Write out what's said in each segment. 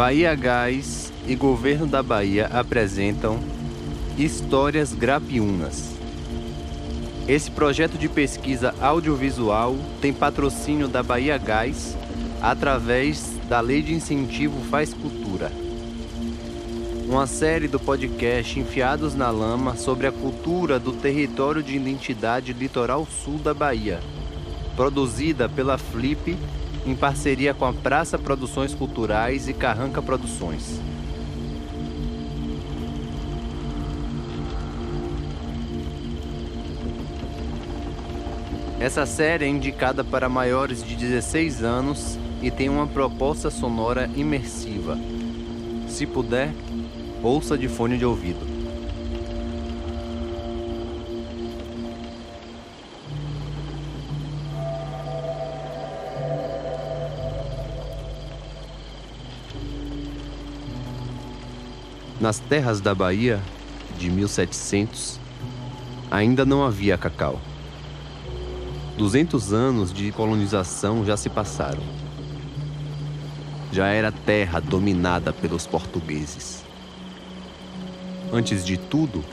Bahia Gás e Governo da Bahia apresentam Histórias Grapiunas. Esse projeto de pesquisa audiovisual tem patrocínio da Bahia Gás através da Lei de Incentivo Faz Cultura. Uma série do podcast Enfiados na Lama sobre a cultura do território de identidade litoral sul da Bahia, produzida pela Flip em parceria com a Praça Produções Culturais e Carranca Produções. Essa série é indicada para maiores de 16 anos e tem uma proposta sonora imersiva. Se puder, ouça de fone de ouvido. Nas terras da Bahia, de 1700, ainda não havia cacau. 200 anos de colonização já se passaram. Já era terra dominada pelos portugueses. Antes de tudo,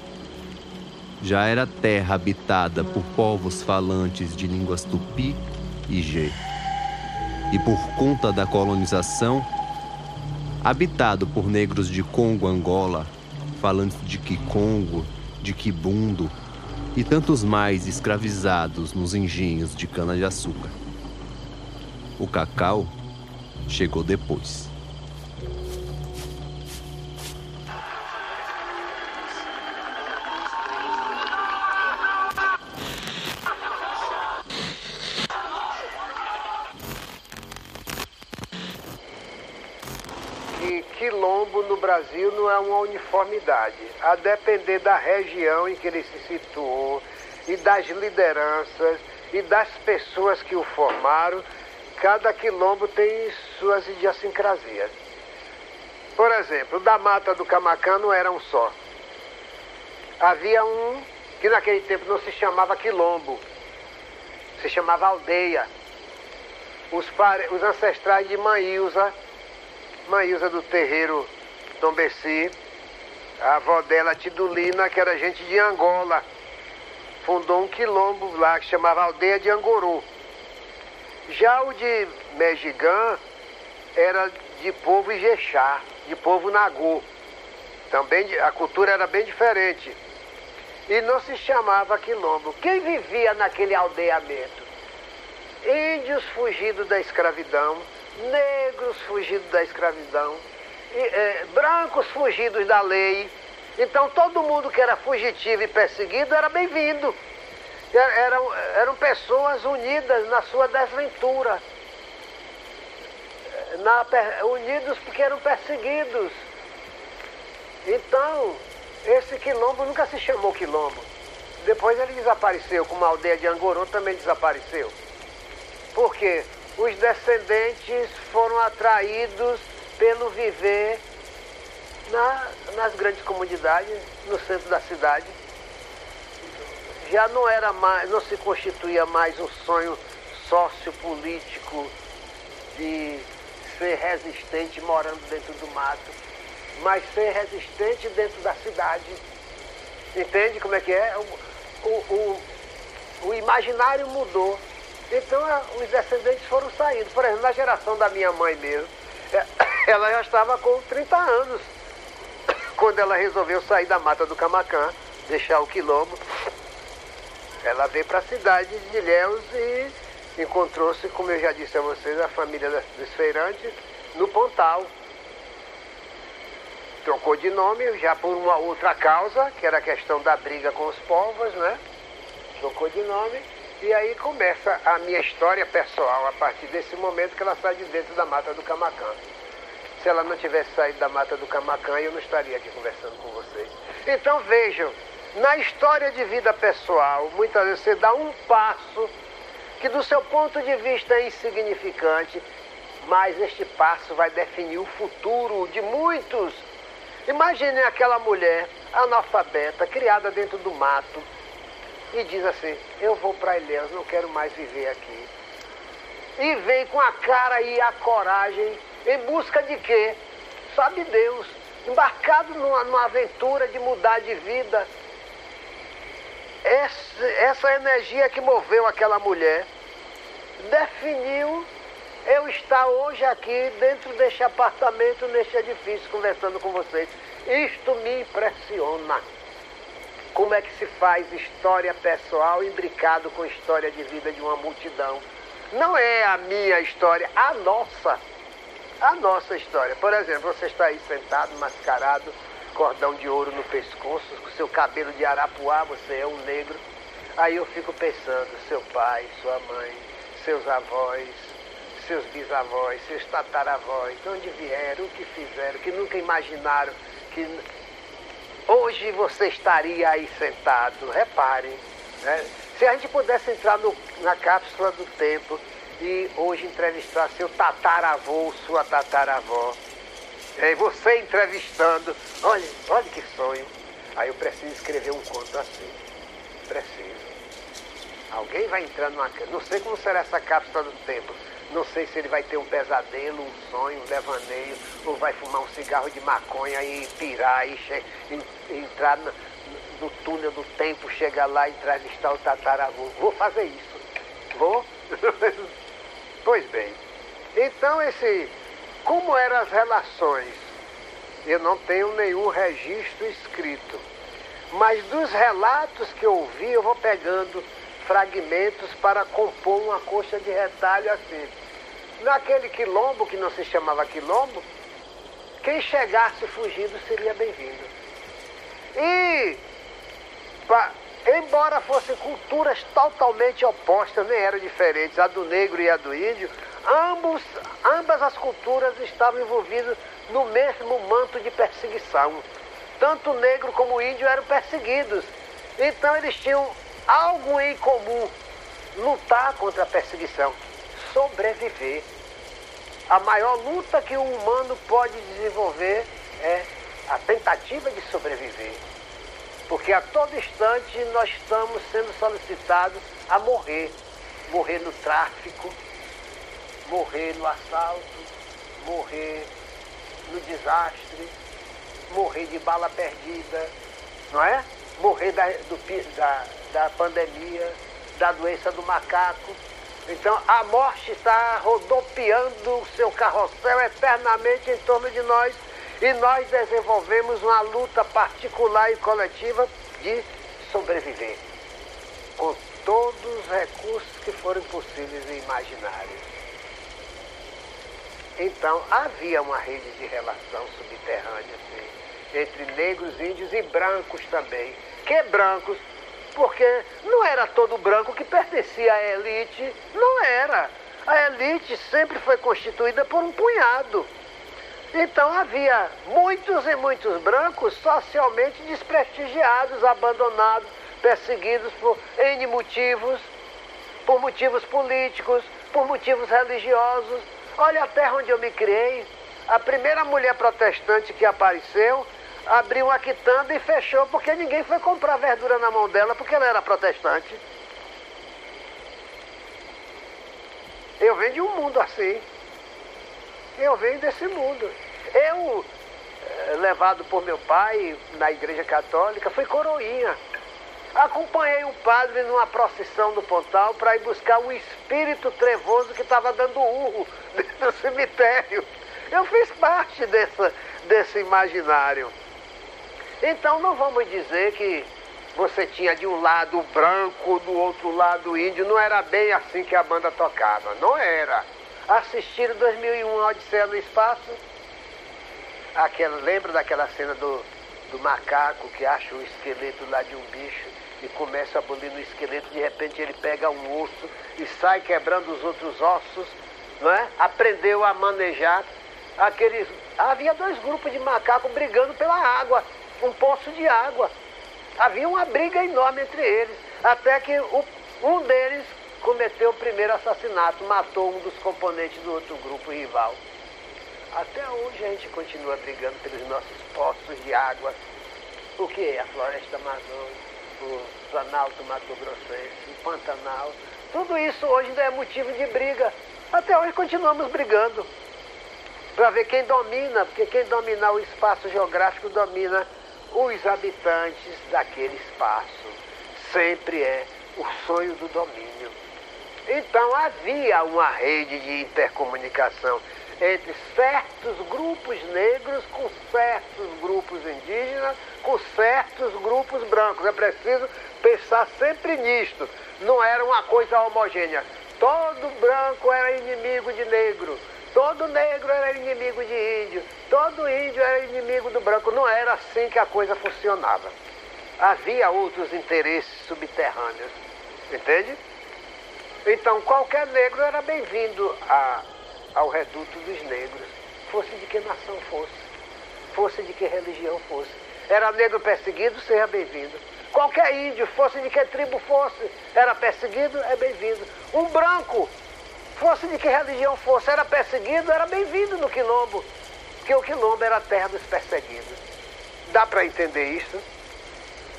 já era terra habitada por povos falantes de línguas tupi e gê. E por conta da colonização, habitado por negros de Congo, Angola, falantes de Kikongo, de Kibundo e tantos mais escravizados nos engenhos de cana-de-açúcar. O cacau chegou depois. Uma uniformidade. A depender da região em que ele se situou e das lideranças e das pessoas que o formaram, cada quilombo tem suas idiosincrasias. Por exemplo, da Mata do Camacã não era um só. Havia um que naquele tempo não se chamava quilombo, se chamava aldeia. Os, pare... os ancestrais de Maíusa Maísa do terreiro Dom Bessi, a avó dela, Tidulina, que era gente de Angola, fundou um quilombo lá que chamava Aldeia de Anguru. Já o de Mejigã era de povo Ijexá, de povo Nagu. Também a cultura era bem diferente. E não se chamava quilombo. Quem vivia naquele aldeamento? Índios fugidos da escravidão, negros fugidos da escravidão, é, brancos fugidos da lei. Então todo mundo que era fugitivo e perseguido era bem-vindo. Eram, eram pessoas unidas na sua desventura. Na, unidos porque eram perseguidos. Então, esse quilombo nunca se chamou quilombo. Depois ele desapareceu, como a aldeia de Angorô também desapareceu. Por quê? os descendentes foram atraídos pelo viver na, nas grandes comunidades, no centro da cidade. Já não era mais, não se constituía mais um sonho sociopolítico de ser resistente morando dentro do mato, mas ser resistente dentro da cidade. Entende como é que é? O, o, o, o imaginário mudou. Então os descendentes foram saindo. Por exemplo, na geração da minha mãe mesmo, ela já estava com 30 anos quando ela resolveu sair da mata do Camacã, deixar o quilombo. Ela veio para a cidade de Ilhéus e encontrou-se, como eu já disse a vocês, a família dos feirantes no Pontal. Trocou de nome já por uma outra causa, que era a questão da briga com os povos, né? Trocou de nome e aí começa a minha história pessoal, a partir desse momento que ela sai de dentro da mata do Camacã. Se ela não tivesse saído da mata do Camacã, eu não estaria aqui conversando com vocês. Então vejam, na história de vida pessoal, muitas vezes você dá um passo que do seu ponto de vista é insignificante, mas este passo vai definir o futuro de muitos. Imaginem aquela mulher analfabeta, criada dentro do mato, e diz assim: Eu vou para Ilhéus, não quero mais viver aqui. E vem com a cara e a coragem em busca de quê? sabe Deus, embarcado numa, numa aventura de mudar de vida. Essa, essa energia que moveu aquela mulher definiu eu estar hoje aqui dentro deste apartamento, neste edifício, conversando com vocês. Isto me impressiona. Como é que se faz história pessoal imbricado com história de vida de uma multidão? Não é a minha história, a nossa. A nossa história. Por exemplo, você está aí sentado, mascarado, cordão de ouro no pescoço, com seu cabelo de arapuá, você é um negro. Aí eu fico pensando, seu pai, sua mãe, seus avós, seus bisavós, seus tataravós, de onde vieram, o que fizeram, que nunca imaginaram que hoje você estaria aí sentado. Reparem, né? se a gente pudesse entrar no, na cápsula do tempo e hoje entrevistar seu tataravô, sua tataravó, e você entrevistando, olha, olha que sonho. Aí eu preciso escrever um conto assim. Preciso. Alguém vai entrar numa. Não sei como será essa cápsula do tempo. Não sei se ele vai ter um pesadelo, um sonho, um devaneio, ou vai fumar um cigarro de maconha e pirar e entrar no, no, túnel do tempo, chegar lá e entrevistar o tataravô. Vou fazer isso. Vou? pois bem. Então esse. Como eram as relações? Eu não tenho nenhum registro escrito. Mas dos relatos que eu ouvi, eu vou pegando fragmentos para compor uma coxa de retalho assim. Naquele quilombo, que não se chamava quilombo, quem chegasse fugindo seria bem-vindo. E, pra, embora fossem culturas totalmente opostas, nem eram diferentes, a do negro e a do índio, ambos, ambas as culturas estavam envolvidas no mesmo manto de perseguição. Tanto o negro como o índio eram perseguidos. Então eles tinham algo em comum: lutar contra a perseguição, sobreviver. A maior luta que o humano pode desenvolver é a tentativa de sobreviver. Porque a todo instante nós estamos sendo solicitados a morrer. Morrer no tráfico, morrer no assalto, morrer no desastre, morrer de bala perdida, não é? Morrer da, do, da, da pandemia, da doença do macaco. Então a morte está rodopiando o seu carrossel eternamente em torno de nós e nós desenvolvemos uma luta particular e coletiva de sobreviver com todos os recursos que forem possíveis e imaginários. Então havia uma rede de relação subterrânea assim, entre negros, índios e brancos também. Que brancos porque não era todo branco que pertencia à elite, não era. A elite sempre foi constituída por um punhado. Então havia muitos e muitos brancos socialmente desprestigiados, abandonados, perseguidos por N motivos, por motivos políticos, por motivos religiosos. Olha a terra onde eu me criei. A primeira mulher protestante que apareceu abriu uma quitanda e fechou porque ninguém foi comprar verdura na mão dela porque ela era protestante. Eu venho de um mundo assim. Eu venho desse mundo. Eu, eh, levado por meu pai na igreja católica, fui coroinha. Acompanhei o padre numa procissão do Pontal para ir buscar o espírito trevoso que estava dando urro dentro do cemitério. Eu fiz parte dessa, desse imaginário. Então não vamos dizer que você tinha de um lado branco, do outro lado índio. Não era bem assim que a banda tocava. Não era. Assistiram 2001 Odisseia no Espaço? Aquela, lembra daquela cena do, do macaco que acha o esqueleto lá de um bicho e começa a abolir no esqueleto, de repente ele pega um osso e sai quebrando os outros ossos, não é? Aprendeu a manejar aqueles. Havia dois grupos de macacos brigando pela água um poço de água. Havia uma briga enorme entre eles, até que o, um deles cometeu o primeiro assassinato, matou um dos componentes do outro grupo rival. Até hoje a gente continua brigando pelos nossos poços de água. O que é a floresta amazônica, o planalto mato-grossense, o pantanal. Tudo isso hoje ainda é motivo de briga. Até hoje continuamos brigando. para ver quem domina, porque quem domina o espaço geográfico domina os habitantes daquele espaço. Sempre é o sonho do domínio. Então havia uma rede de intercomunicação entre certos grupos negros com certos grupos indígenas, com certos grupos brancos. É preciso pensar sempre nisto. Não era uma coisa homogênea. Todo branco era inimigo de negro, todo negro era inimigo de índio, todo índio era inimigo do branco. Não era assim que a coisa funcionava. Havia outros interesses subterrâneos. Entende? Então qualquer negro era bem-vindo ao reduto dos negros, fosse de que nação fosse, fosse de que religião fosse. Era negro perseguido, seja bem-vindo. Qualquer índio, fosse de que tribo fosse, era perseguido, é bem-vindo. Um branco, fosse de que religião fosse, era perseguido, era bem-vindo no quilombo, porque o quilombo era a terra dos perseguidos. Dá para entender isso?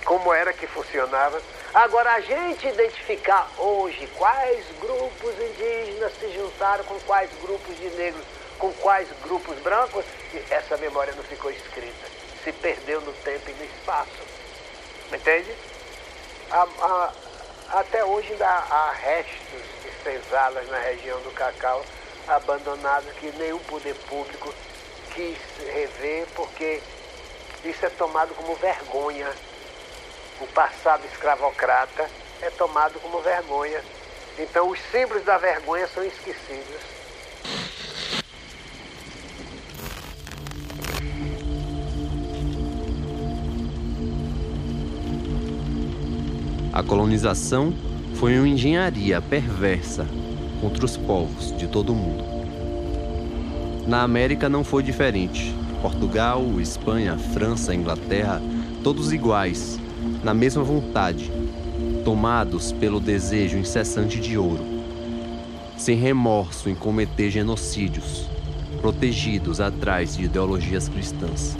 Como era que funcionava? Agora, a gente identificar hoje quais grupos indígenas se juntaram com quais grupos de negros, com quais grupos brancos, essa memória não ficou escrita. Se perdeu no tempo e no espaço. Entende? A, a, até hoje ainda há restos senzalas na região do Cacau abandonados que nenhum poder público quis rever porque isso é tomado como vergonha o passado escravocrata é tomado como vergonha. Então os símbolos da vergonha são esquecidos. A colonização foi uma engenharia perversa contra os povos de todo o mundo. Na América não foi diferente. Portugal, Espanha, França, Inglaterra, todos iguais, na mesma vontade, tomados pelo desejo incessante de ouro, sem remorso em cometer genocídios, protegidos atrás de ideologias cristãs.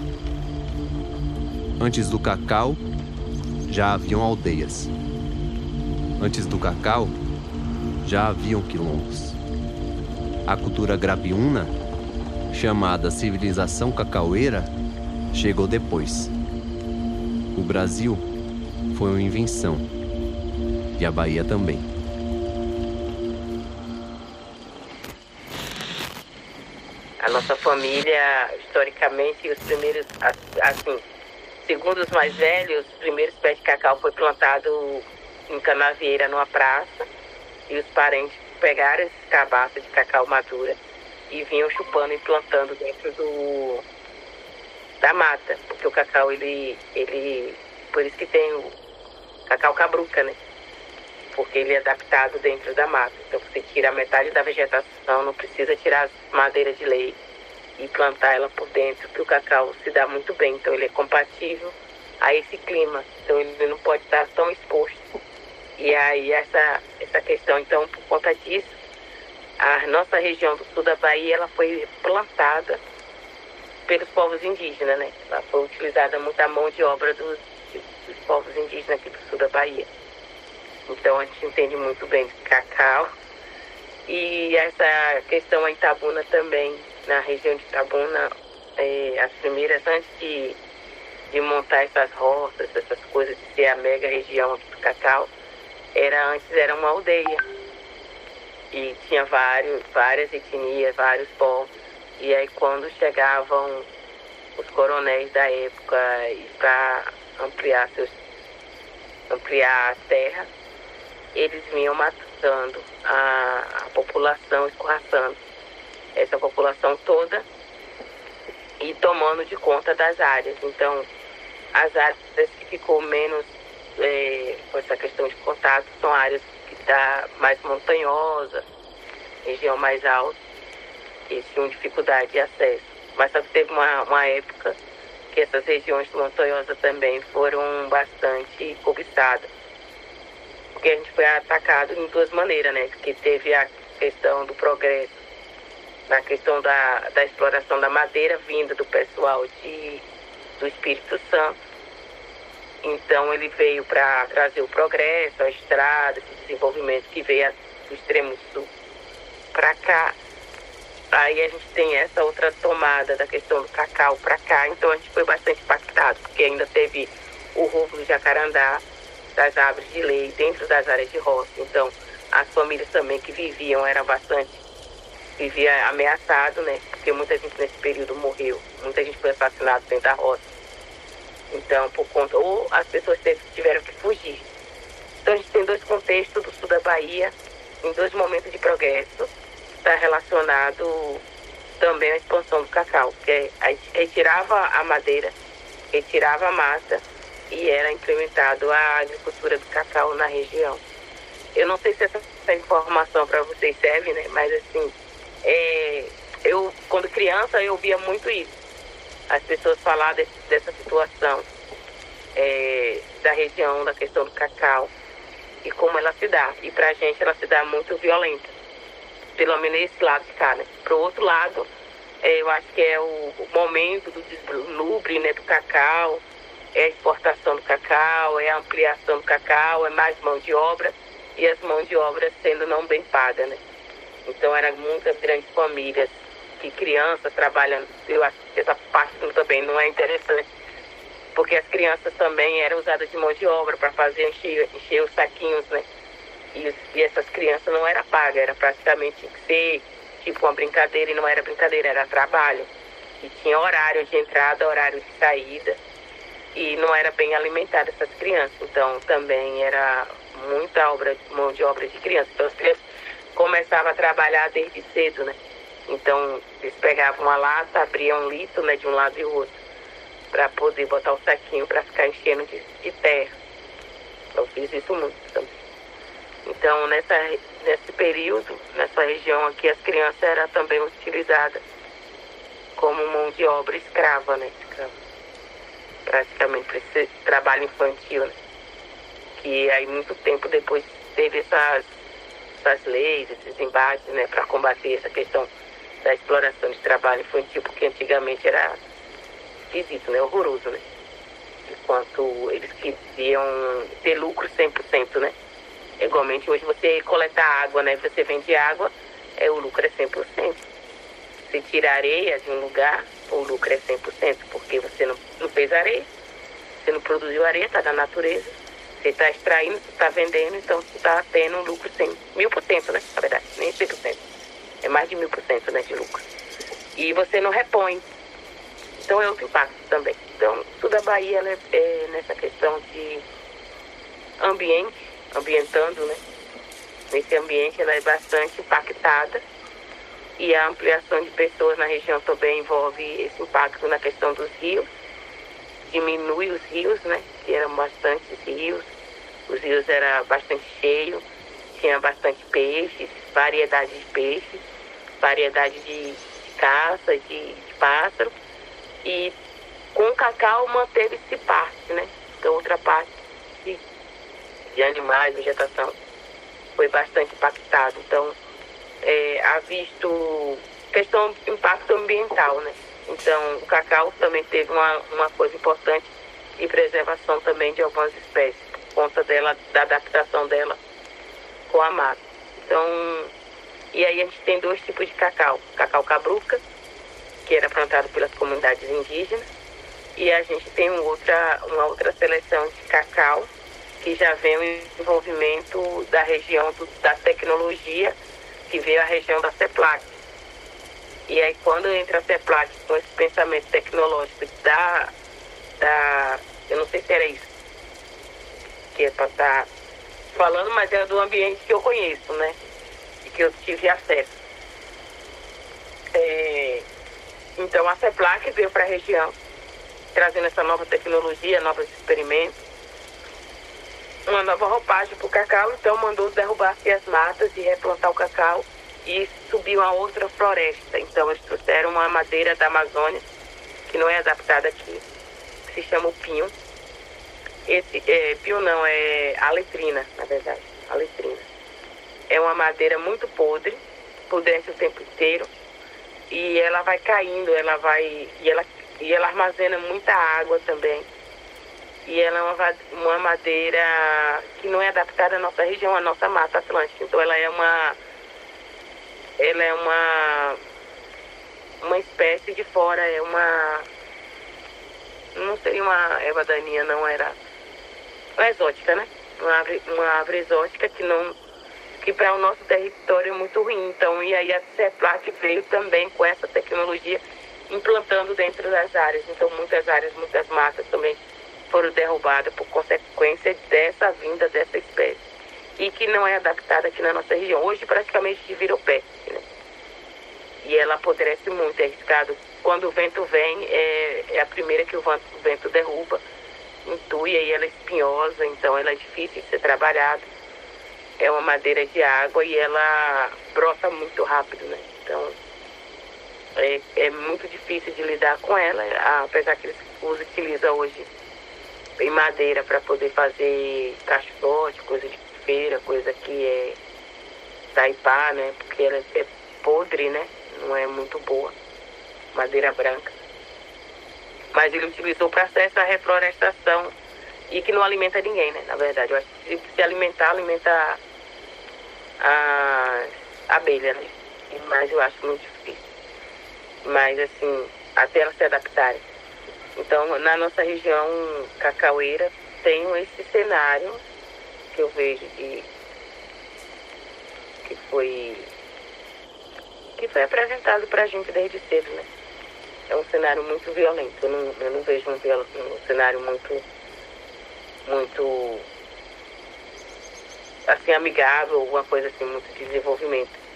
Antes do cacau, já haviam aldeias. Antes do cacau, já haviam quilombos. A cultura grabiúna, chamada civilização cacaueira, chegou depois. O Brasil foi uma invenção. E a Bahia também. A nossa família, historicamente, os primeiros, assim, segundo os mais velhos, os primeiros pés de cacau foi plantado em Canavieira, numa praça, e os parentes pegaram esses cabaças de cacau madura e vinham chupando e plantando dentro do da mata, porque o cacau ele ele por isso que tem o cacau cabruca, né? Porque ele é adaptado dentro da mata. Então você tira metade da vegetação, não precisa tirar as madeiras de lei e plantar ela por dentro, que o cacau se dá muito bem. Então ele é compatível a esse clima. Então ele não pode estar tão exposto. E aí essa, essa questão, então, por conta disso, a nossa região do sul da Bahia ela foi plantada pelos povos indígenas, né? Ela foi utilizada muita mão de obra dos dos povos indígenas aqui do sul da Bahia. Então a gente entende muito bem de cacau. E essa questão em Itabuna também, na região de Itabuna, é, as primeiras, antes de, de montar essas roças, essas coisas, de ser a mega região aqui do cacau, era, antes era uma aldeia. E tinha vários, várias etnias, vários povos. E aí quando chegavam os coronéis da época para ampliar, seus, ampliar a terra, eles vinham matando a, a população, escorraçando essa população toda e tomando de conta das áreas. Então, as áreas que ficou menos é, com essa questão de contato são áreas que está mais montanhosa, região mais alta, que tinham dificuldade de acesso. Mas só que teve uma, uma época que essas regiões montanhosas também foram bastante cobiçadas. Porque a gente foi atacado em duas maneiras, né? Porque teve a questão do progresso, na questão da, da exploração da madeira vinda do pessoal de, do Espírito Santo. Então ele veio para trazer o progresso, a estrada, esse desenvolvimento que veio do extremo sul para cá. aí a gente tem essa outra tomada da questão do cacau para cá, então a gente foi bastante impactado, porque ainda teve o roubo do jacarandá, das árvores de lei, dentro das áreas de roça. Então, as famílias também que viviam eram bastante, vivia ameaçado, né? Porque muita gente nesse período morreu, muita gente foi assassinada dentro da roça. Então, por conta, ou as pessoas tiveram que fugir. Então, a gente tem dois contextos do sul da Bahia, em dois momentos de progresso, está relacionado também à expansão do cacau, que é, a gente retirava a madeira, retirava a massa e era implementado a agricultura do cacau na região. Eu não sei se essa, essa informação para vocês serve, né? Mas assim, é, eu quando criança eu via muito isso. As pessoas falar desse, dessa situação é, da região, da questão do cacau e como ela se dá. E para a gente ela se dá muito violenta. Pelo menos esse lado de cá, né? Para o outro lado, é, eu acho que é o, o momento do deslumbre né, do cacau, é a exportação do cacau, é a ampliação do cacau, é mais mão de obra e as mãos de obra sendo não bem pagas, né? Então eram muitas grandes famílias que crianças trabalhando, eu acho que essa parte também não é interessante, porque as crianças também eram usadas de mão de obra para fazer encher, encher os saquinhos, né? E, e essas crianças não era paga, era praticamente que ser tipo uma brincadeira e não era brincadeira, era trabalho. E tinha horário de entrada, horário de saída e não era bem alimentada essas crianças. Então também era muita obra, mão de obra de crianças. Então as crianças começavam a trabalhar desde cedo, né? Então eles pegavam uma lata, abriam um litro né, de um lado e outro, para poder botar o saquinho para ficar enchendo de, de terra. Eu fiz isso muito também. Então nessa, nesse período, nessa região aqui, as crianças eram também utilizadas como mão de obra escrava, né? Praticamente para esse trabalho infantil, né? que aí muito tempo depois teve essas, essas leis, esses embates né, para combater essa questão da exploração de trabalho infantil, porque antigamente era esquisito, né, horroroso, né? Enquanto eles queriam ter lucro 100%, né? Igualmente hoje você coleta água, né? Você vende água, é, o lucro é 100%. Você tira areia de um lugar, o lucro é 100%, porque você não, não fez areia, você não produziu areia, está da natureza, você está extraindo, está vendendo, então você está tendo um lucro 100, mil por cento, né? Na verdade, nem 100%. É mais de mil por cento né, de lucro. E você não repõe. Então é outro impacto também. Então, tudo a Bahia é, é nessa questão de ambiente, ambientando, né? Nesse ambiente ela é bastante impactada e a ampliação de pessoas na região também envolve esse impacto na questão dos rios. Diminui os rios, né? Que eram bastantes rios. Os rios eram bastante cheios, tinha bastante peixes, variedade de peixes, variedade de, de caça, de, de pássaro. E com o cacau manteve-se parte, né? Então outra parte de, de animais, vegetação, foi bastante impactado. Então, é, ha visto questão de impacto ambiental, né? Então, o cacau também teve uma, uma coisa importante de preservação também de algumas espécies, por conta dela, da adaptação dela com a mata. Então, e aí a gente tem dois tipos de cacau. Cacau cabruca, que era plantado pelas comunidades indígenas, e a gente tem outra, uma outra seleção de cacau, que já vem o envolvimento da região do, da tecnologia que veio a região da CEPLAC. E aí quando entra a CEPLAC com esse pensamento tecnológico da, da eu não sei se era isso que é para estar falando, mas é do ambiente que eu conheço, né? Que eu tive acesso. É, então a CEPLAC veio para a região, trazendo essa nova tecnologia, novos experimentos uma nova roupagem para o cacau, então mandou derrubar as matas e replantar o cacau e subiu a outra floresta. Então eles trouxeram uma madeira da Amazônia, que não é adaptada aqui, que se chama o pinho. Esse é, pinho não, é aletrina, na verdade, aletrina. É uma madeira muito podre, pudrece o tempo inteiro, e ela vai caindo, ela vai. E ela, e ela armazena muita água também e ela é uma, uma madeira que não é adaptada à nossa região, à nossa mata atlântica. Então ela é uma ela é uma uma espécie de fora, é uma. Não seria uma erva daninha, não, era. Uma exótica, né? Uma árvore, uma árvore exótica que não. Que para o nosso território é muito ruim. Então, e aí a CEPLAT veio também com essa tecnologia implantando dentro das áreas. Então, muitas áreas, muitas matas também foram derrubadas por consequência dessa vinda dessa espécie. E que não é adaptada aqui na nossa região. Hoje, praticamente, virou pé. Né? E ela apodrece muito, é arriscado. Quando o vento vem, é, é a primeira que o vento, o vento derruba, intui, e ela é espinhosa, então ela é difícil de ser trabalhada. É uma madeira de água e ela brota muito rápido, né? Então, é, é muito difícil de lidar com ela, apesar que eles utilizam hoje em madeira para poder fazer caixote, coisa de feira, coisa que é taipá, né? Porque ela é podre, né? Não é muito boa. Madeira branca. Mas ele utilizou para essa reflorestação e que não alimenta ninguém, né? Na verdade, eu acho que se alimentar, alimenta a, abelha, né? Mas eu acho muito difícil mas assim, até elas se adaptarem. Então, na nossa região cacaueira, tem esse cenário que eu vejo de que foi que foi apresentado para a gente desde cedo, né? É um cenário muito violento. Eu não, eu não vejo um, um cenário muito muito assim amigável, alguma coisa assim, muito de desenvolvimento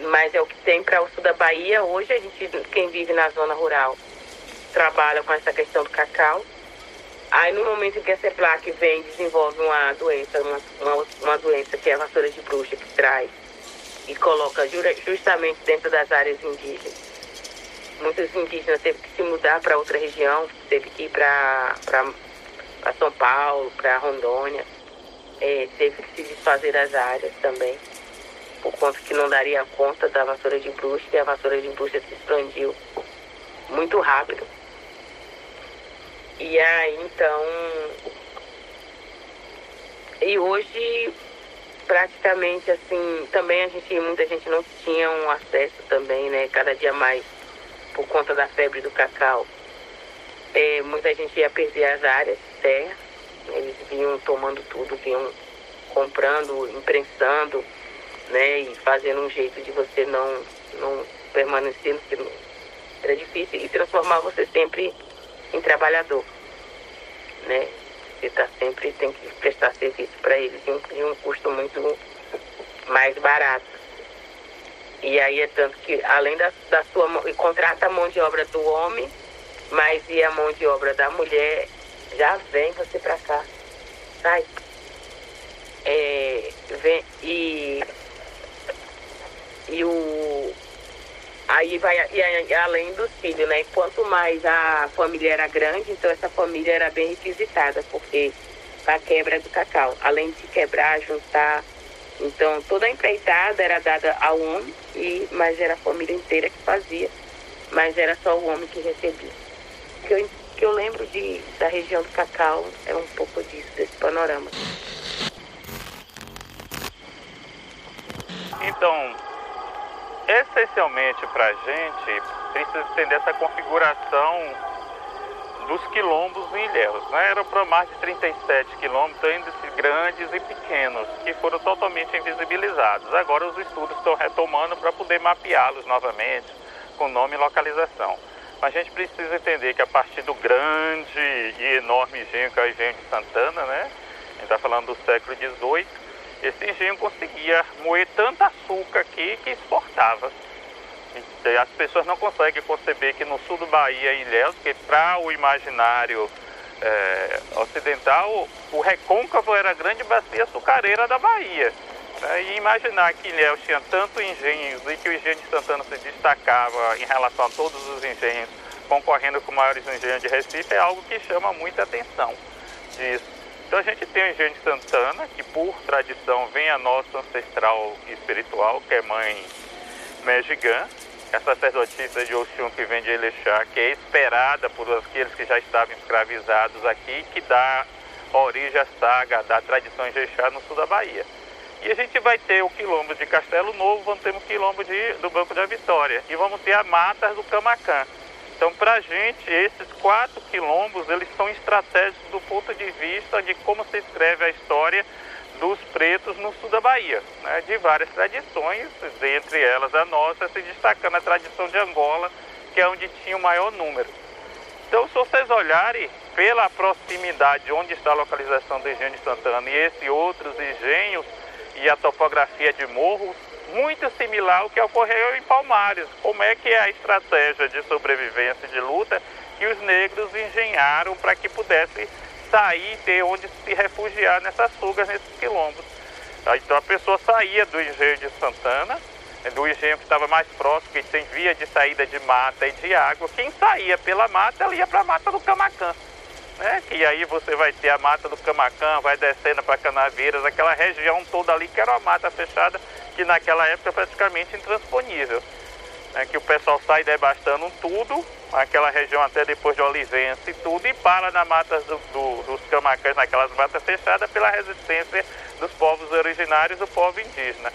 mas é o que tem para o sul da Bahia. Hoje a gente, quem vive na zona rural, trabalha com essa questão do cacau. Aí no momento em que a CEPLAC vem desenvolve uma doença, uma, uma, uma doença que é a vassoura de bruxa que traz e coloca justamente dentro das áreas indígenas. Muitos indígenas teve que se mudar para outra região, teve que ir para São Paulo, para Rondônia, é, teve que se desfazer das áreas também por conta que não daria conta da vassoura de bruxa e a vassoura de bruxa se expandiu muito rápido. E aí então. E hoje praticamente assim, também a gente, muita gente não tinha um acesso também, né? Cada dia mais por conta da febre do cacau. É, muita gente ia perder as áreas de terra, eles vinham tomando tudo, vinham comprando, imprensando né? E fazendo um jeito de você não, não permanecer no era difícil e transformar você sempre em trabalhador, né? Você tá sempre tem que prestar serviço para eles em um custo muito mais barato. E aí é tanto que além da, da sua e contrata a mão de obra do homem, mas e a mão de obra da mulher já vem você para cá, sai. É, vem, e e o aí vai e, além dos filhos, né? Quanto mais a família era grande, então essa família era bem requisitada, porque a quebra do cacau, além de quebrar, juntar, então toda a empreitada era dada ao homem, e, mas era a família inteira que fazia, mas era só o homem que recebia. Que eu, que eu lembro de, da região do cacau é um pouco disso, desse panorama. Então, essencialmente para a gente, precisa entender essa configuração dos quilombos em Ilhéus. Né? Eram para mais de 37 quilômetros, índices grandes e pequenos, que foram totalmente invisibilizados. Agora os estudos estão retomando para poder mapeá-los novamente, com nome e localização. A gente precisa entender que a partir do grande e enorme engenho que é o engenho de Santana, né? a gente está falando do século XVIII, esse engenho conseguia moer tanto açúcar aqui que exportava. As pessoas não conseguem conceber que no sul do Bahia, em Ilhéus, que para o imaginário é, ocidental, o recôncavo era a grande bacia açucareira da Bahia. Né? E imaginar que Ilhéus tinha tanto engenhos e que o engenho de Santana se destacava em relação a todos os engenhos, concorrendo com maiores engenhos de Recife, é algo que chama muita atenção disso. Então a gente tem o engenho de Santana, que por tradição vem a nossa ancestral espiritual, que é mãe Mejigã, a sacerdotisa de Oxum que vem de Elexá, que é esperada por aqueles que já estavam escravizados aqui, que dá origem à saga da tradição Ijexá no sul da Bahia. E a gente vai ter o quilombo de Castelo Novo, vamos ter o quilombo de, do Banco da Vitória e vamos ter a Matas do Camacã. Então, para a gente, esses quatro quilombos, eles são estratégicos do ponto de vista de como se escreve a história dos pretos no sul da Bahia, né, de várias tradições, dentre elas a nossa, se destacando a tradição de Angola, que é onde tinha o maior número. Então, se vocês olharem pela proximidade onde está a localização do engenho de Santana e esses outros engenhos e a topografia de morros, muito similar ao que ocorreu em Palmares. Como é que é a estratégia de sobrevivência de luta que os negros engenharam para que pudesse sair e ter onde se refugiar nessas fugas, nesses quilombos. Então a pessoa saía do engenho de Santana, do engenho que estava mais próximo, que tem via de saída de mata e de água. Quem saía pela mata, ela ia para a mata do Camacã. Né? E aí você vai ter a mata do Camacã, vai descendo para Canaveiras, aquela região toda ali que era uma mata fechada, que naquela época praticamente intransponível. Né? Que o pessoal sai devastando tudo, aquela região até depois de Olivense e tudo, e para na mata do, do, dos Camacãs, naquelas matas fechadas, pela resistência dos povos originários, do povo indígena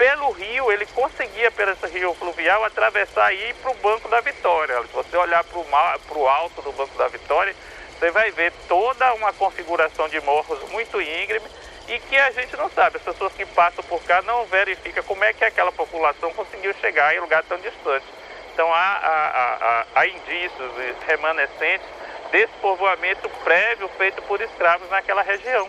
pelo rio, ele conseguia, pelo esse rio fluvial, atravessar e ir para o Banco da Vitória. Se você olhar para o alto do Banco da Vitória, você vai ver toda uma configuração de morros muito íngreme e que a gente não sabe. As pessoas que passam por cá não verificam como é que aquela população conseguiu chegar em lugar tão distante. Então há, há, há, há indícios remanescentes desse povoamento prévio feito por escravos naquela região.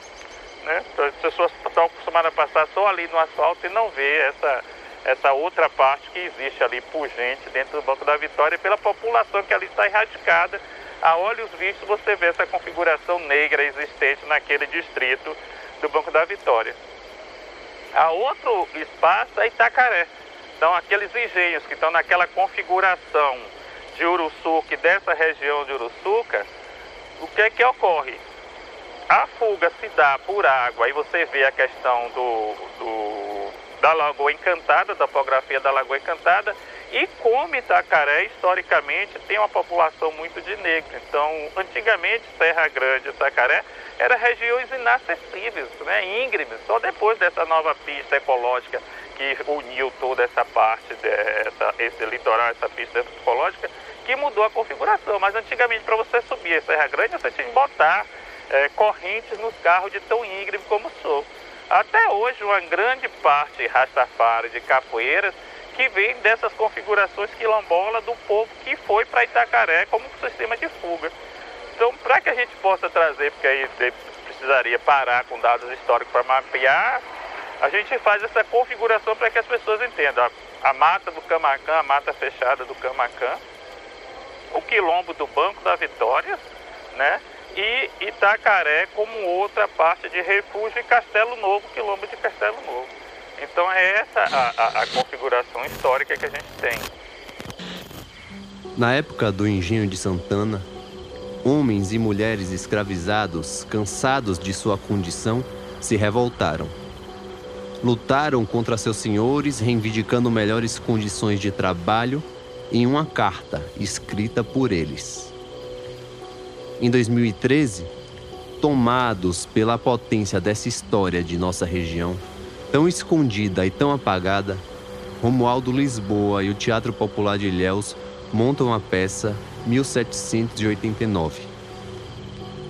Né? Então, as pessoas estão acostumadas a passar só ali no asfalto e não ver essa, essa outra parte que existe ali pujante dentro do Banco da Vitória pela população que ali está erradicada. A olhos vistos você vê essa configuração negra existente naquele distrito do Banco da Vitória. A outro espaço é Itacaré. Então aqueles engenhos que estão naquela configuração de Uruçuca e dessa região de Uruçuca, o que é que ocorre? A fuga se dá por água, aí você vê a questão do, do, da Lagoa Encantada, da topografia da Lagoa Encantada, e como Itacaré, historicamente, tem uma população muito de negros. Então, antigamente, Serra Grande e Itacaré eram regiões inacessíveis, né, íngremes. Só depois dessa nova pista ecológica que uniu toda essa parte, dessa, esse litoral, essa pista ecológica, que mudou a configuração. Mas antigamente, para você subir a Serra Grande, você tinha que botar é, correntes nos carros de tão íngreme como sou. Até hoje, uma grande parte Rastafari de capoeiras que vem dessas configurações quilombola do povo que foi para Itacaré como sistema de fuga. Então, para que a gente possa trazer, porque aí precisaria parar com dados históricos para mapear, a gente faz essa configuração para que as pessoas entendam. A, a mata do Camacã, a mata fechada do Camacã, o quilombo do Banco da Vitória, né? e Itacaré como outra parte de refúgio e Castelo Novo, quilombo de Castelo Novo. Então é essa a, a, a configuração histórica que a gente tem. Na época do engenho de Santana, homens e mulheres escravizados, cansados de sua condição, se revoltaram. Lutaram contra seus senhores, reivindicando melhores condições de trabalho em uma carta escrita por eles em 2013, tomados pela potência dessa história de nossa região, tão escondida e tão apagada, Romualdo Lisboa e o Teatro Popular de Ilhéus montam a peça 1789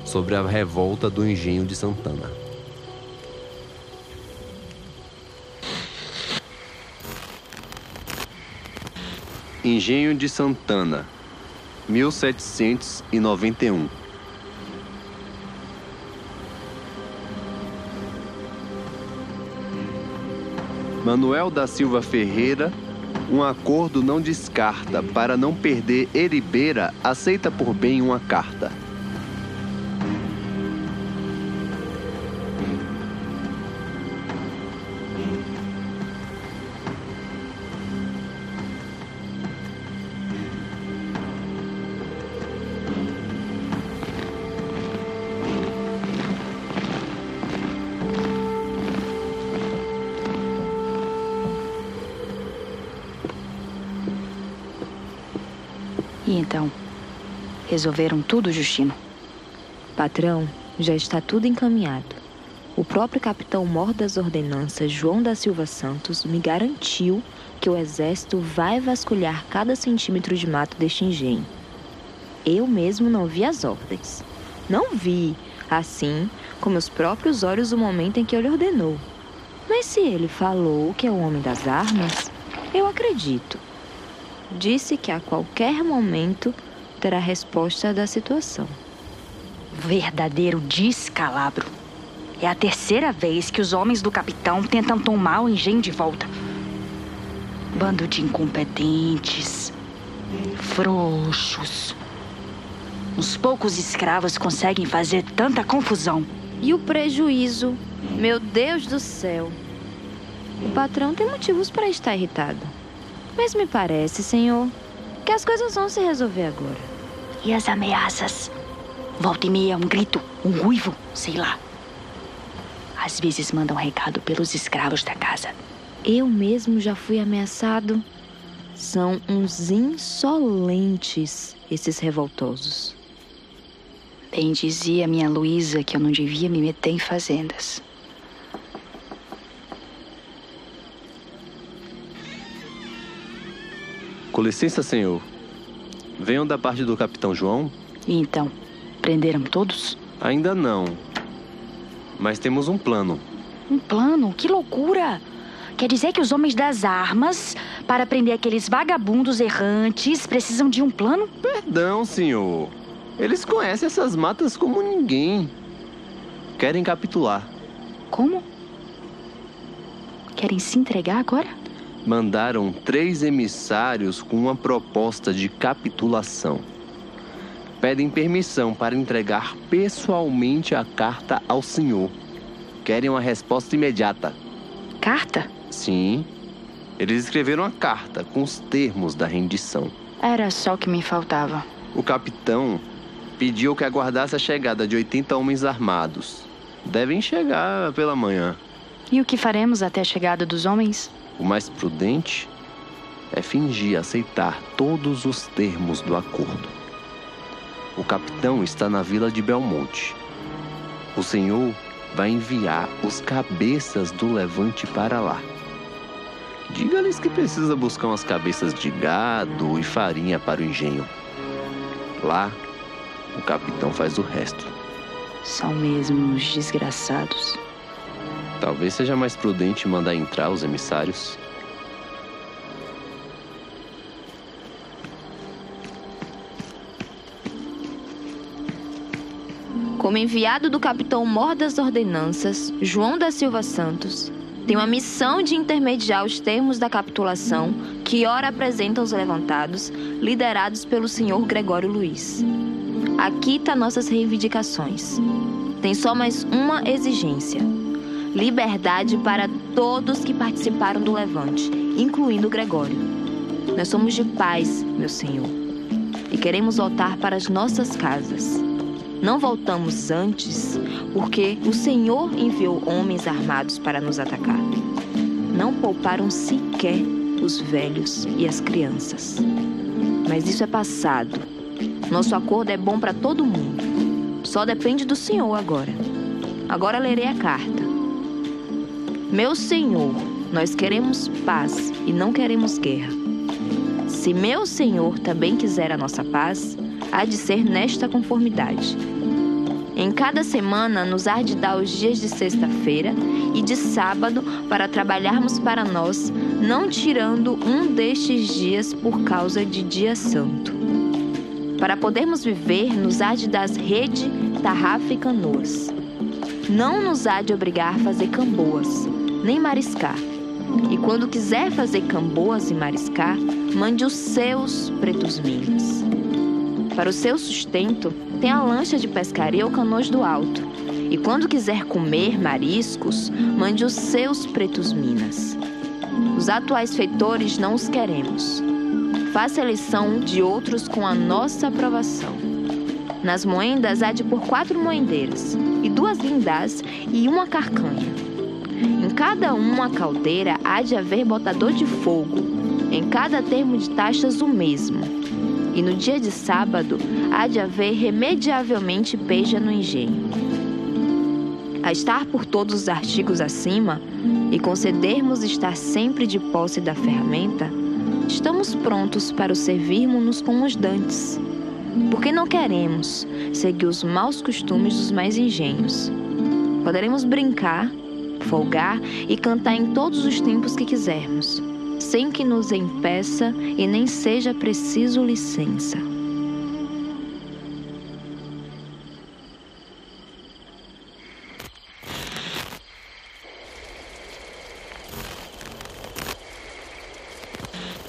sobre a revolta do Engenho de Santana. Engenho de Santana, 1791 Manuel da Silva Ferreira, um acordo não descarta, para não perder Eribeira, aceita por bem uma carta. Então? Resolveram tudo, Justino? Patrão, já está tudo encaminhado. O próprio capitão mor das ordenanças, João da Silva Santos, me garantiu que o exército vai vasculhar cada centímetro de mato deste engenho. Eu mesmo não vi as ordens. Não vi, assim, com meus próprios olhos o momento em que ele ordenou. Mas se ele falou que é o homem das armas, eu acredito. Disse que a qualquer momento terá resposta da situação. Verdadeiro descalabro. É a terceira vez que os homens do capitão tentam tomar o engenho de volta. Bando de incompetentes, frouxos. Os poucos escravos conseguem fazer tanta confusão. E o prejuízo? Meu Deus do céu! O patrão tem motivos para estar irritado. Mas me parece, senhor, que as coisas vão se resolver agora. E as ameaças? Volta e meia, um grito, um ruivo, sei lá. Às vezes mandam recado pelos escravos da casa. Eu mesmo já fui ameaçado. São uns insolentes, esses revoltosos. Bem dizia minha Luísa que eu não devia me meter em fazendas. Com licença, senhor. Venham da parte do capitão João? E então, prenderam todos? Ainda não. Mas temos um plano. Um plano? Que loucura! Quer dizer que os homens das armas, para prender aqueles vagabundos errantes, precisam de um plano? Perdão, senhor. Eles conhecem essas matas como ninguém. Querem capitular. Como? Querem se entregar agora? Mandaram três emissários com uma proposta de capitulação. Pedem permissão para entregar pessoalmente a carta ao senhor. Querem uma resposta imediata. Carta? Sim. Eles escreveram a carta com os termos da rendição. Era só o que me faltava. O capitão pediu que aguardasse a chegada de 80 homens armados. Devem chegar pela manhã. E o que faremos até a chegada dos homens? O mais prudente é fingir aceitar todos os termos do acordo. O capitão está na vila de Belmonte. O senhor vai enviar os cabeças do levante para lá. Diga-lhes que precisa buscar umas cabeças de gado e farinha para o engenho. Lá, o capitão faz o resto. São mesmo os desgraçados. Talvez seja mais prudente mandar entrar os emissários. Como enviado do capitão Mor das Ordenanças, João da Silva Santos, tenho a missão de intermediar os termos da capitulação que ora apresentam os levantados, liderados pelo senhor Gregório Luiz. Aqui tá nossas reivindicações. Tem só mais uma exigência: liberdade para todos que participaram do levante, incluindo Gregório. Nós somos de paz, meu senhor, e queremos voltar para as nossas casas. Não voltamos antes porque o Senhor enviou homens armados para nos atacar. Não pouparam sequer os velhos e as crianças. Mas isso é passado. Nosso acordo é bom para todo mundo. Só depende do Senhor agora. Agora lerei a carta. Meu Senhor, nós queremos paz e não queremos guerra. Se meu Senhor também quiser a nossa paz, há de ser nesta conformidade. Em cada semana nos há de dar os dias de sexta-feira e de sábado para trabalharmos para nós, não tirando um destes dias por causa de dia santo. Para podermos viver, nos há de dar rede, tarrafa e canoas. Não nos há de obrigar a fazer camboas, nem mariscar. E quando quiser fazer camboas e mariscar, mande os seus pretos minas. Para o seu sustento, tem a lancha de pescaria ou canoas do alto. E quando quiser comer mariscos, mande os seus pretos minas. Os atuais feitores não os queremos. Faça eleição de outros com a nossa aprovação. Nas moendas há de por quatro moendeiras, e duas lindás e uma carcanha. Cada uma caldeira há de haver botador de fogo, em cada termo de taxas o mesmo e no dia de sábado há de haver remediavelmente peja no engenho. a estar por todos os artigos acima e concedermos estar sempre de posse da ferramenta, estamos prontos para o servirmos com os dantes, porque não queremos seguir os maus costumes dos mais engenhos. Poderemos brincar, folgar e cantar em todos os tempos que quisermos, sem que nos impeça e nem seja preciso licença.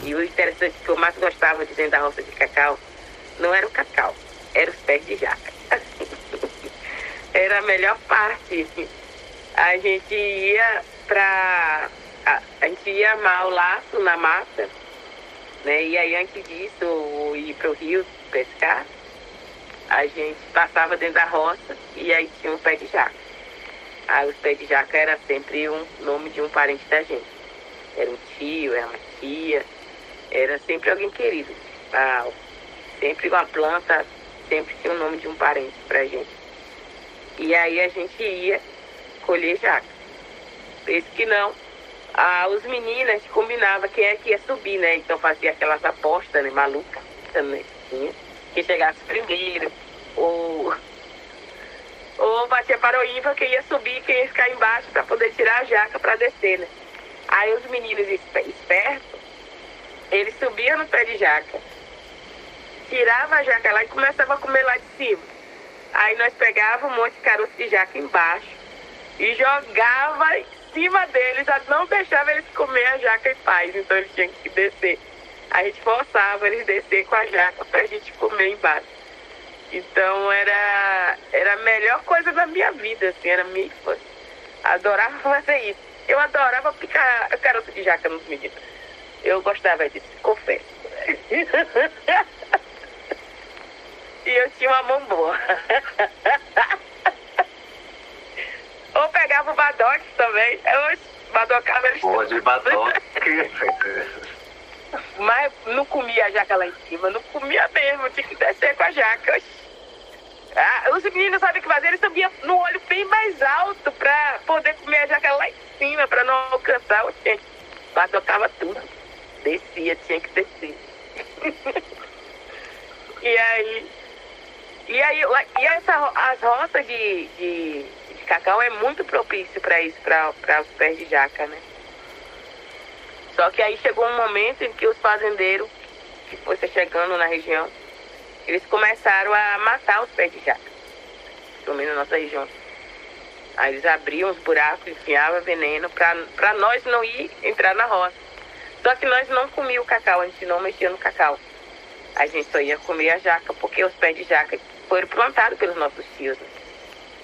E o interessante que eu mais gostava de dentro da roça de cacau não era o cacau, era os pés de jaca. era a melhor parte. A gente ia pra. A, a gente ia amar o laço na mata, né? E aí antes disso, ir pro rio pescar, a gente passava dentro da roça e aí tinha um pé de jaca. Aí os pés de jaca era sempre um nome de um parente da gente. Era um tio, era uma tia, era sempre alguém querido. Ah, sempre uma planta, sempre tinha o nome de um parente pra gente. E aí a gente ia colher jaca. Esse que não, ah, os gente combinava quem é que ia subir, né? Então fazia aquelas apostas, né, maluca, também. Quem chegasse primeiro, ou, ou batia para o ímpar quem ia subir, quem ia ficar embaixo para poder tirar a jaca para descer, né? Aí os meninos espertos, eles subiam no pé de jaca, tirava a jaca lá e começava a comer lá de cima. Aí nós pegávamos um monte de caroço de jaca embaixo e jogava em cima deles, não deixava eles comer a jaca em paz, então eles tinham que descer. A gente forçava eles descer com a jaca pra gente comer embaixo. Então era, era a melhor coisa da minha vida, assim, era minha infância. Adorava fazer isso. Eu adorava picar caroço de jaca nos meninos. Eu gostava disso, confesso. e eu tinha uma mão boa. Ou pegava o badoque também. Eu badocava eles Pô, de badoque. Mas não comia a jaca lá em cima, não comia mesmo, tinha que descer com a jaca. Ah, os meninos sabem o que fazer, eles subiam no olho bem mais alto pra poder comer a jaca lá em cima, pra não alcançar o gente. Badocava tudo. Descia, tinha que descer. e aí. E aí, e essa, as roças de, de, cacau é muito propício para isso, para os pés de jaca, né? Só que aí chegou um momento em que os fazendeiros, que fosse chegando na região, eles começaram a matar os pés de jaca, pelo menos na nossa região. Aí eles abriam os buracos, enfiavam veneno para nós não ir entrar na roça. Só que nós não comíamos cacau, a gente não mexia no cacau. A gente só ia comer a jaca, porque os pés de jaca foram plantados pelos nossos tios. Né?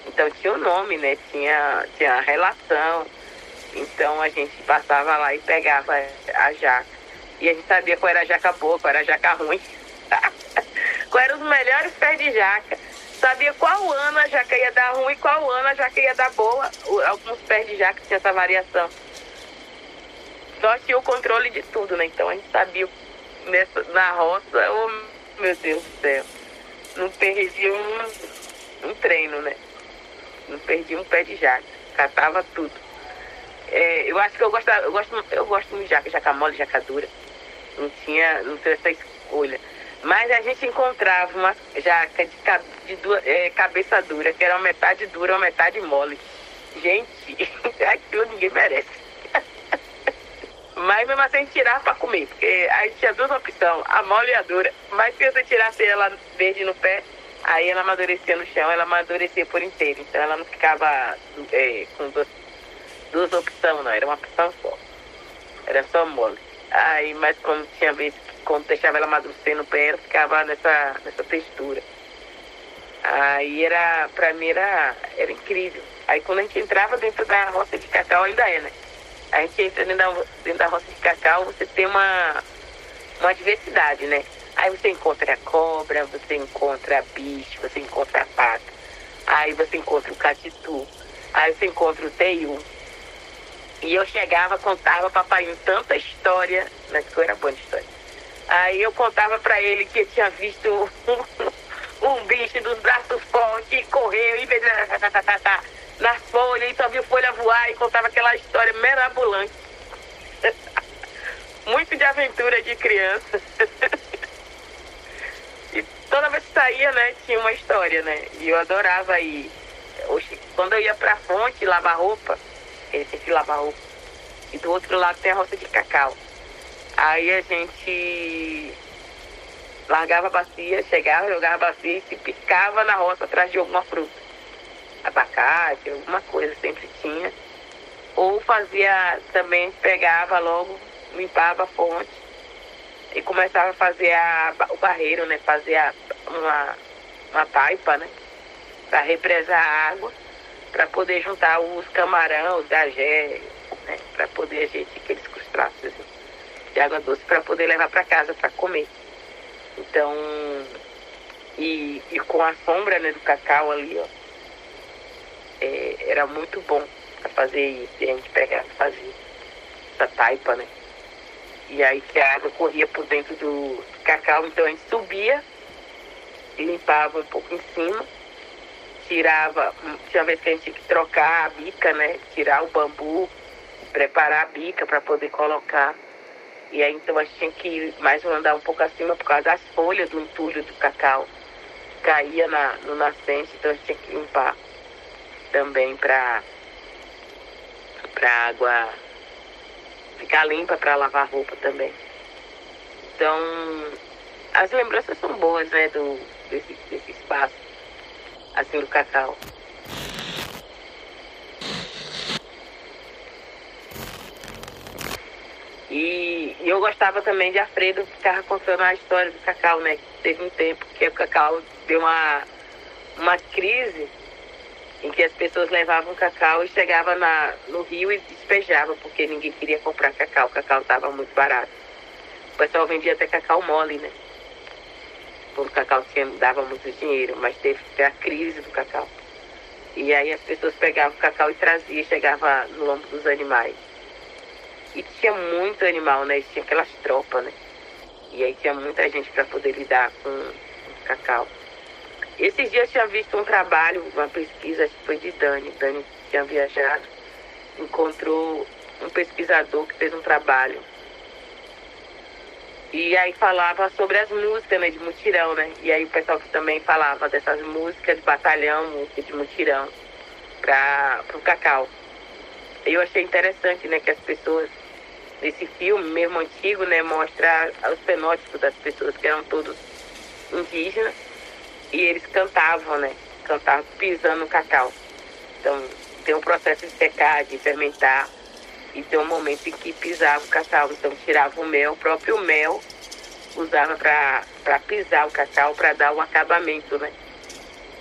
Então tinha o nome, né? Tinha, tinha a relação. Então a gente passava lá e pegava a jaca. E a gente sabia qual era a jaca boa, qual era a jaca ruim. qual eram os melhores pés de jaca. Sabia qual ano a jaca ia dar ruim e qual ano a jaca ia dar boa. Alguns pés de jaca tinha essa variação. Nós tínhamos o controle de tudo, né? Então a gente sabia nessa, na roça, oh, meu Deus do céu. Não perdi um, um treino, né? Não perdi um pé de jaca. Catava tudo. É, eu acho que eu gosto, eu gosto, eu gosto de jaca, jaca mole, jaca dura. Não tinha, não tinha essa escolha. Mas a gente encontrava uma jaca de, de é, cabeça dura, que era uma metade dura, uma metade mole. Gente, aquilo ninguém merece. Mas mesmo assim a gente tirava pra comer, porque aí tinha duas opções, a mole e a dura. Mas se você tirasse ela verde no pé, aí ela amadurecia no chão, ela amadurecia por inteiro. Então ela não ficava é, com duas, duas opções, não, era uma opção só. Era só mole. Aí, mas quando tinha vez, quando deixava ela amadurecer no pé, ela ficava nessa, nessa textura. Aí era, pra mim era, era incrível. Aí quando a gente entrava dentro da roça de cacau, ainda é, né? A gente entra dentro da, dentro da roça de cacau, você tem uma, uma diversidade, né? Aí você encontra a cobra, você encontra bicho, você encontra paca. Aí você encontra o catitu. Aí você encontra o teiu. E eu chegava, contava papai tanta história, né? Que era boa de história. Aí eu contava para ele que eu tinha visto um, um bicho dos braços fortes, correu e nas folhas, e só viu folha voar e contava aquela história merabolante. Muito de aventura de criança. Toda vez que saía, né, tinha uma história, né? E eu adorava ir. Quando eu ia pra fonte lavar roupa, ele sempre lava roupa. E do outro lado tem a roça de cacau. Aí a gente largava a bacia, chegava, jogava a bacia e picava na roça atrás de alguma fruta. Abacate, alguma coisa sempre tinha. Ou fazia também, pegava logo, limpava a fonte e começava a fazer a, o barreiro, né? Fazia uma, uma taipa, né? Para represar a água, para poder juntar os camarão, os gagé, né? Para poder a gente, aqueles crustáceos assim, de água doce, para poder levar para casa para comer. Então, e, e com a sombra né, do cacau ali, ó, é, era muito bom para fazer isso. E a gente pegava fazia essa taipa, né? E aí que a água corria por dentro do, cacau, então a gente subia, limpava um pouco em cima, tirava, tinha vez que a gente tinha que trocar a bica, né? Tirar o bambu, preparar a bica para poder colocar. E aí então a gente tinha que mais andar um pouco acima por causa das folhas do entulho do cacau. Caía na, no nascente, então a gente tinha que limpar também para para água ficar limpa para lavar roupa também. Então, as lembranças são boas, né, do, desse, desse espaço, assim, do cacau. E, e, eu gostava também de Alfredo, ficava contando a história do cacau, né? Teve um tempo que o cacau deu uma, uma crise em que as pessoas levavam cacau e chegava na, no rio e despejava, porque ninguém queria comprar cacau, o cacau estava muito barato. O pessoal vendia até cacau mole, né? Porque o cacau tinha, dava muito dinheiro, mas teve a crise do cacau. E aí as pessoas pegavam o cacau e traziam, chegava no lombo dos animais. E tinha muito animal, né? E tinha aquelas tropas, né? E aí tinha muita gente para poder lidar com o cacau. Esses dias eu tinha visto um trabalho, uma pesquisa, acho que foi de Dani. Dani tinha viajado, encontrou um pesquisador que fez um trabalho. E aí falava sobre as músicas né, de mutirão, né? E aí o pessoal que também falava dessas músicas de batalhão, música de mutirão, para o cacau. Eu achei interessante, né, que as pessoas, nesse filme mesmo antigo, né, mostra os fenótipos das pessoas que eram todos indígenas e eles cantavam, né? Cantavam pisando no cacau. Então, tem um processo de secar, de fermentar, e tem um momento em que pisava o cacau. Então, tirava o mel, o próprio mel usava para pisar o cacau, para dar um acabamento, né?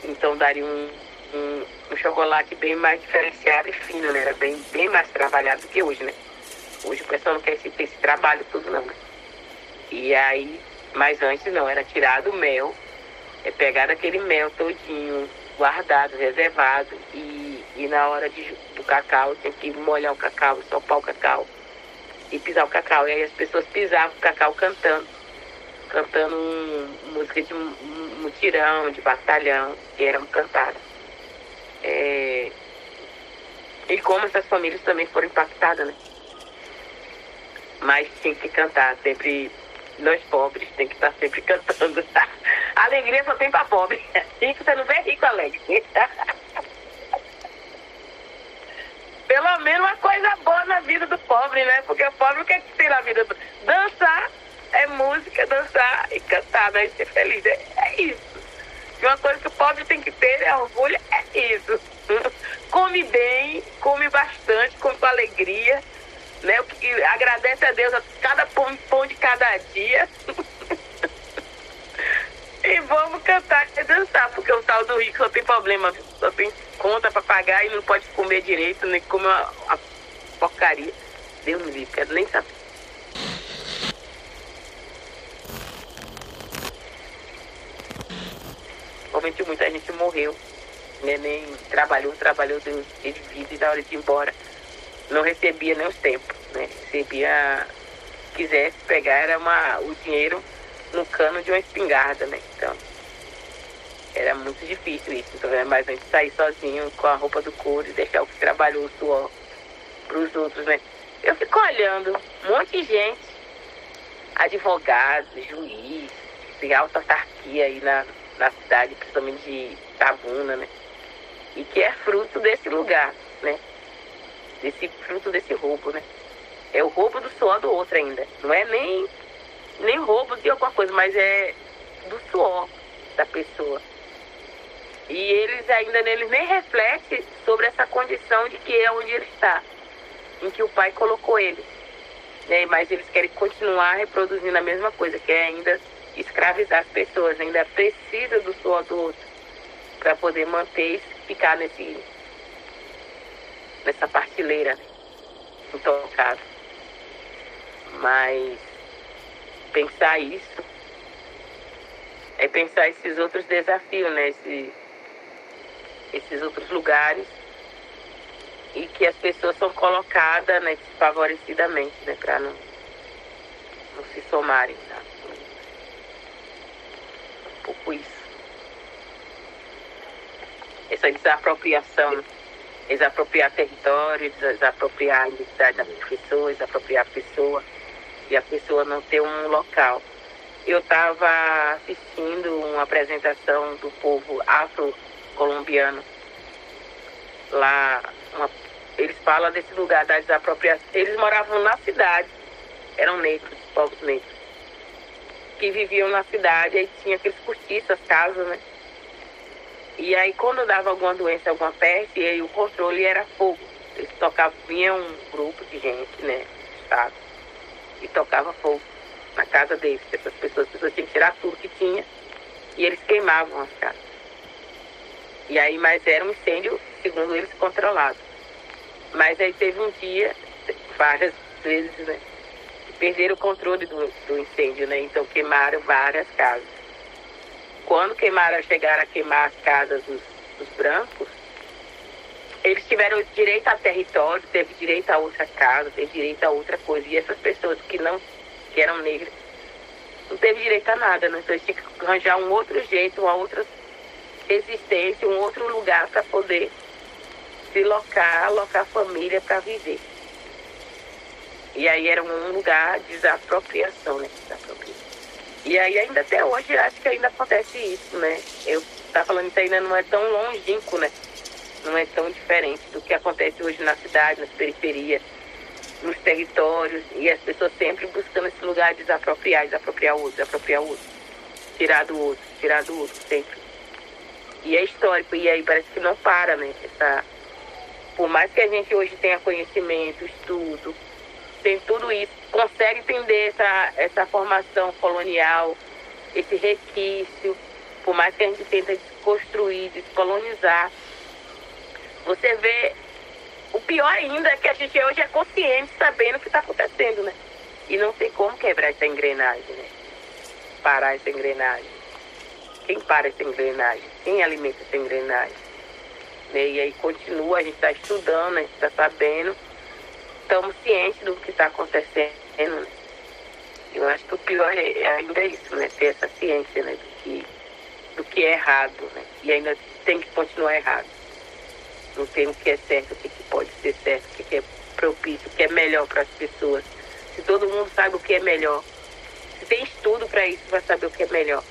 Então, daria um, um, um, chocolate bem mais diferenciado e fino, né? Era bem, bem mais trabalhado do que hoje, né? Hoje o pessoal não quer esse, esse trabalho tudo, não, né? E aí, mas antes não, era tirado o mel, é pegar aquele mel todinho, guardado, reservado, e, e na hora de, do cacau, tem que molhar o cacau, sopar o cacau e pisar o cacau. E aí as pessoas pisavam o cacau cantando, cantando um, música de mutirão, de batalhão, que eram cantadas. É... E como essas famílias também foram impactadas, né? Mas tinha que cantar sempre nós pobres tem que estar sempre cantando. Alegria só tem para pobre. Rico, você não vê rico alegre. Pelo menos uma coisa boa na vida do pobre, né? Porque o pobre o que, é que tem na vida? Dançar é música, dançar e cantar, né? E ser feliz. É, é isso. Uma coisa que o pobre tem que ter é orgulho, é isso. come bem, come bastante, come com alegria né? E agradece a Deus a cada pão, pão de cada dia. e vamos cantar e dançar, porque o tal do rico só tem problema, só tem conta para pagar e não pode comer direito, nem comer uma, uma porcaria. Deus me livre, quero nem saber. Realmente muita gente morreu, né? nem trabalhou, trabalhou, teve vida e da hora de ir embora não recebia nem os tempos, né? Recebia, quisesse pegar era uma, o dinheiro no cano de uma espingarda, né? Então, Era muito difícil isso, então, é mais a gente sair sozinho com a roupa do couro e deixar o que trabalhou o suor para os outros, né? Eu fico olhando, um monte de gente, advogados, juiz, tem alta autarquia aí na, na cidade, principalmente de Tabuna, né? E que é fruto desse lugar, né? Desse fruto desse roubo, né? É o roubo do suor do outro ainda. Não é nem, nem roubo de alguma coisa, mas é do suor da pessoa. E eles ainda neles nem refletem sobre essa condição de que é onde ele está, em que o pai colocou ele. Né? Mas eles querem continuar reproduzindo a mesma coisa, que é ainda escravizar as pessoas, ainda precisa do suor do outro para poder manter e ficar nesse, nessa partilheira intocável. Mas pensar isso é pensar esses outros desafios, né? Esse, esses outros lugares e que as pessoas são colocadas né, desfavorecidamente, né? Para não, não se somarem. Tá? Um pouco isso. Essa desapropriação, desapropriar território, desapropriar a identidade da pessoa, desapropriar a pessoa e a pessoa não ter um local. Eu estava assistindo uma apresentação do povo afro-colombiano. Lá, uma, eles falam desse lugar da desapropriação. Eles moravam na cidade, eram negros, povos negros, que viviam na cidade, aí tinha aqueles cortiços, as casas, né? E aí quando dava alguma doença, alguma peste, aí o controle era fogo. Eles tocavam, vinha um grupo de gente, né? Estado e tocava fogo na casa deles. Essas pessoas, as pessoas tinham que tirar tudo que tinha e eles queimavam as casas. E aí, mas era um incêndio, segundo eles, controlado. Mas aí teve um dia, várias vezes, né? Que perderam o controle do, do incêndio, né? Então queimaram várias casas. Quando queimaram, chegaram a queimar as casas dos, dos brancos, eles tiveram direito a território, teve direito a outra casa, teve direito a outra coisa. E essas pessoas que não que eram negras não teve direito a nada, né? Então eles tinham que arranjar um outro jeito, uma outra existência, um outro lugar para poder se locar, alocar a família para viver. E aí era um lugar de desapropriação, né? Desapropriação. E aí ainda até hoje acho que ainda acontece isso, né? Eu estava falando que ainda não é tão longínquo, né? não é tão diferente do que acontece hoje na cidade, nas periferias, nos territórios, e as pessoas sempre buscando esse lugar de desapropriar, desapropriar o outro, desapropriar o outro, tirar do outro, tirar do outro, sempre. E é histórico, e aí parece que não para, né? Essa, por mais que a gente hoje tenha conhecimento, estudo, tem tudo isso, consegue entender essa, essa formação colonial, esse requício, por mais que a gente tenta desconstruir, descolonizar, você vê. O pior ainda é que a gente hoje é consciente sabendo o que está acontecendo, né? E não tem como quebrar essa engrenagem, né? Parar essa engrenagem. Quem para essa engrenagem? Quem alimenta essa engrenagem? Né? E aí continua, a gente está estudando, a gente está sabendo, estamos cientes do que está acontecendo. Né? Eu acho que o pior é, é ainda isso, né? Ter essa ciência né? do, que, do que é errado, né? E ainda tem que continuar errado não tem o que é certo, o que, pode ser certo, o que, é propício, o que é melhor para as pessoas. Se todo mundo sabe o que é melhor, se tem estudo para isso, vai saber o que é melhor.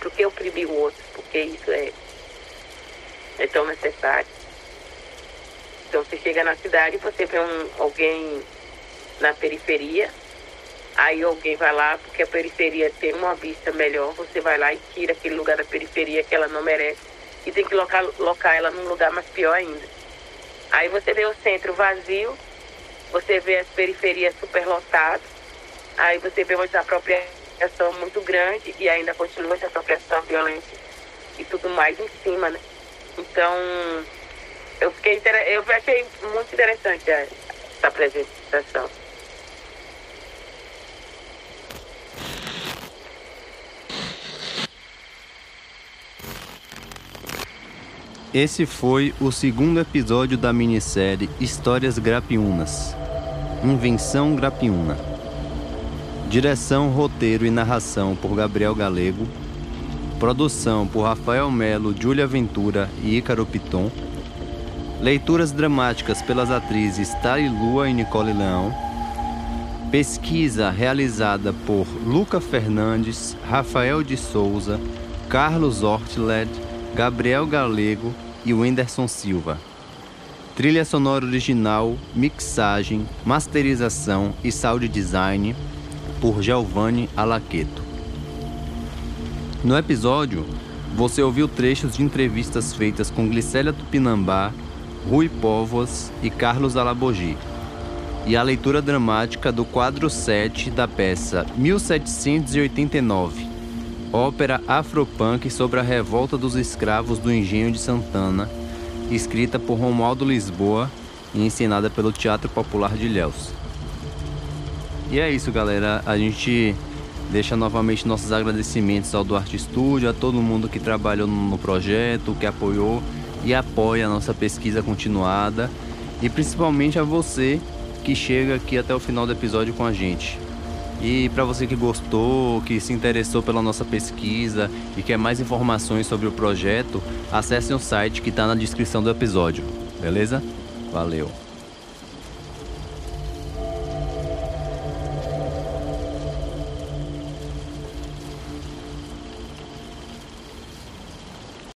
Por que oprimir o outro? Porque isso é, é tão necessário. Então você chega na cidade você vê um, alguém na periferia, aí alguém vai lá, porque a periferia tem uma vista melhor, você vai lá e tira aquele lugar da periferia que ela não merece e tem que locar, locar ela num lugar mais pior ainda. Aí você vê o centro vazio, você vê as periferias superlotadas, aí você vê uma desapropriação muito grande e ainda continua essa apropriação violência e tudo mais em cima, né? Então, eu fiquei eu achei muito interessante essa apresentação. Esse foi o segundo episódio da minissérie Histórias Grapiunas. Invenção Grapiuna. Direção, roteiro e narração por Gabriel Galego. Produção por Rafael Melo, Júlia Ventura e Ícaro Piton. Leituras dramáticas pelas atrizes Tari Lua e Nicole Leão. Pesquisa realizada por Luca Fernandes, Rafael de Souza, Carlos Ortled, Gabriel Galego e Wenderson Silva. Trilha sonora original, mixagem, masterização e sound design por Giovanni Alaqueto. No episódio, você ouviu trechos de entrevistas feitas com Glicélia Tupinambá, Rui Povos e Carlos Alabogi, e a leitura dramática do quadro 7 da peça 1789, ópera afropunk sobre a revolta dos escravos do Engenho de Santana, escrita por Romualdo Lisboa e ensinada pelo Teatro Popular de Ilhéus. E é isso, galera. A gente deixa novamente nossos agradecimentos ao Duarte Studio, a todo mundo que trabalhou no projeto, que apoiou e apoia a nossa pesquisa continuada e principalmente a você que chega aqui até o final do episódio com a gente. E para você que gostou, que se interessou pela nossa pesquisa e quer mais informações sobre o projeto, acesse o site que está na descrição do episódio, beleza? Valeu!